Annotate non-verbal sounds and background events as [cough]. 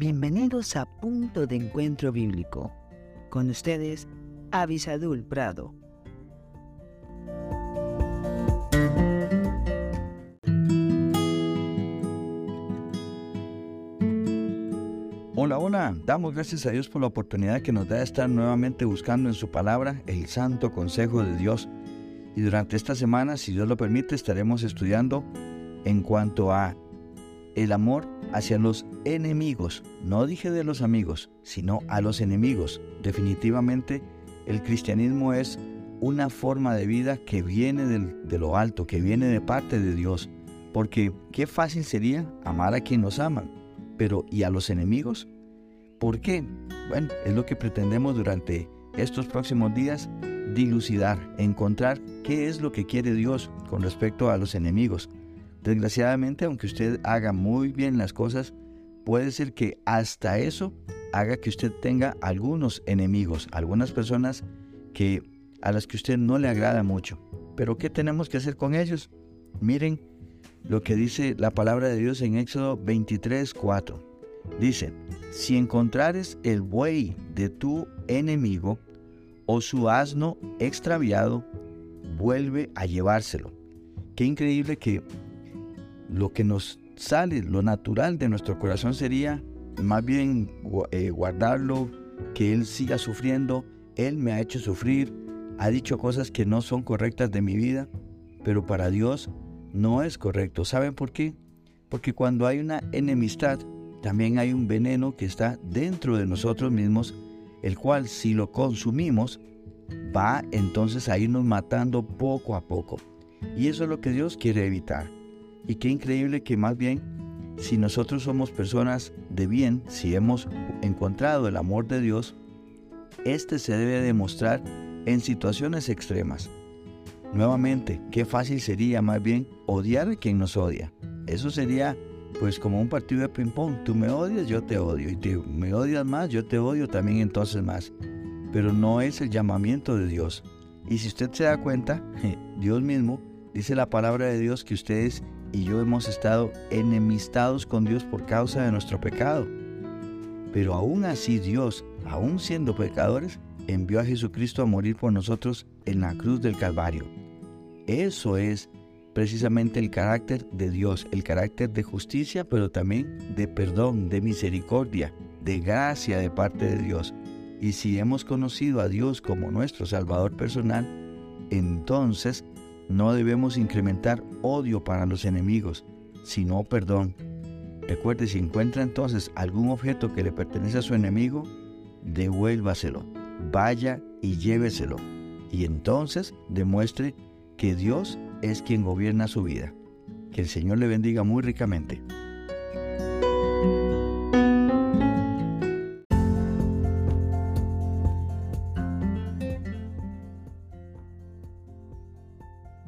Bienvenidos a Punto de Encuentro Bíblico. Con ustedes, Avisadul Prado. Hola, hola. Damos gracias a Dios por la oportunidad que nos da de estar nuevamente buscando en su palabra el santo consejo de Dios. Y durante esta semana, si Dios lo permite, estaremos estudiando en cuanto a el amor hacia los enemigos. No dije de los amigos, sino a los enemigos. Definitivamente el cristianismo es una forma de vida que viene de lo alto, que viene de parte de Dios. Porque qué fácil sería amar a quien nos ama, pero ¿y a los enemigos? ¿Por qué? Bueno, es lo que pretendemos durante estos próximos días dilucidar, encontrar qué es lo que quiere Dios con respecto a los enemigos. Desgraciadamente, aunque usted haga muy bien las cosas, puede ser que hasta eso haga que usted tenga algunos enemigos, algunas personas que a las que usted no le agrada mucho. Pero ¿qué tenemos que hacer con ellos? Miren lo que dice la palabra de Dios en Éxodo 23, 4. Dice, si encontrares el buey de tu enemigo o su asno extraviado, vuelve a llevárselo. Qué increíble que lo que nos sale, lo natural de nuestro corazón sería más bien eh, guardarlo, que Él siga sufriendo. Él me ha hecho sufrir, ha dicho cosas que no son correctas de mi vida, pero para Dios no es correcto. ¿Saben por qué? Porque cuando hay una enemistad, también hay un veneno que está dentro de nosotros mismos, el cual si lo consumimos, va entonces a irnos matando poco a poco. Y eso es lo que Dios quiere evitar. Y qué increíble que más bien, si nosotros somos personas de bien, si hemos encontrado el amor de Dios, este se debe demostrar en situaciones extremas. Nuevamente, qué fácil sería más bien odiar a quien nos odia. Eso sería pues como un partido de ping-pong. Tú me odias, yo te odio. Y tú me odias más, yo te odio también entonces más. Pero no es el llamamiento de Dios. Y si usted se da cuenta, [laughs] Dios mismo dice la palabra de Dios que ustedes y yo hemos estado enemistados con Dios por causa de nuestro pecado. Pero aún así Dios, aún siendo pecadores, envió a Jesucristo a morir por nosotros en la cruz del Calvario. Eso es precisamente el carácter de Dios, el carácter de justicia, pero también de perdón, de misericordia, de gracia de parte de Dios. Y si hemos conocido a Dios como nuestro Salvador personal, entonces no debemos incrementar odio para los enemigos, sino perdón. Recuerde, si encuentra entonces algún objeto que le pertenece a su enemigo, devuélvaselo, vaya y lléveselo. Y entonces demuestre que Dios es quien gobierna su vida. Que el Señor le bendiga muy ricamente.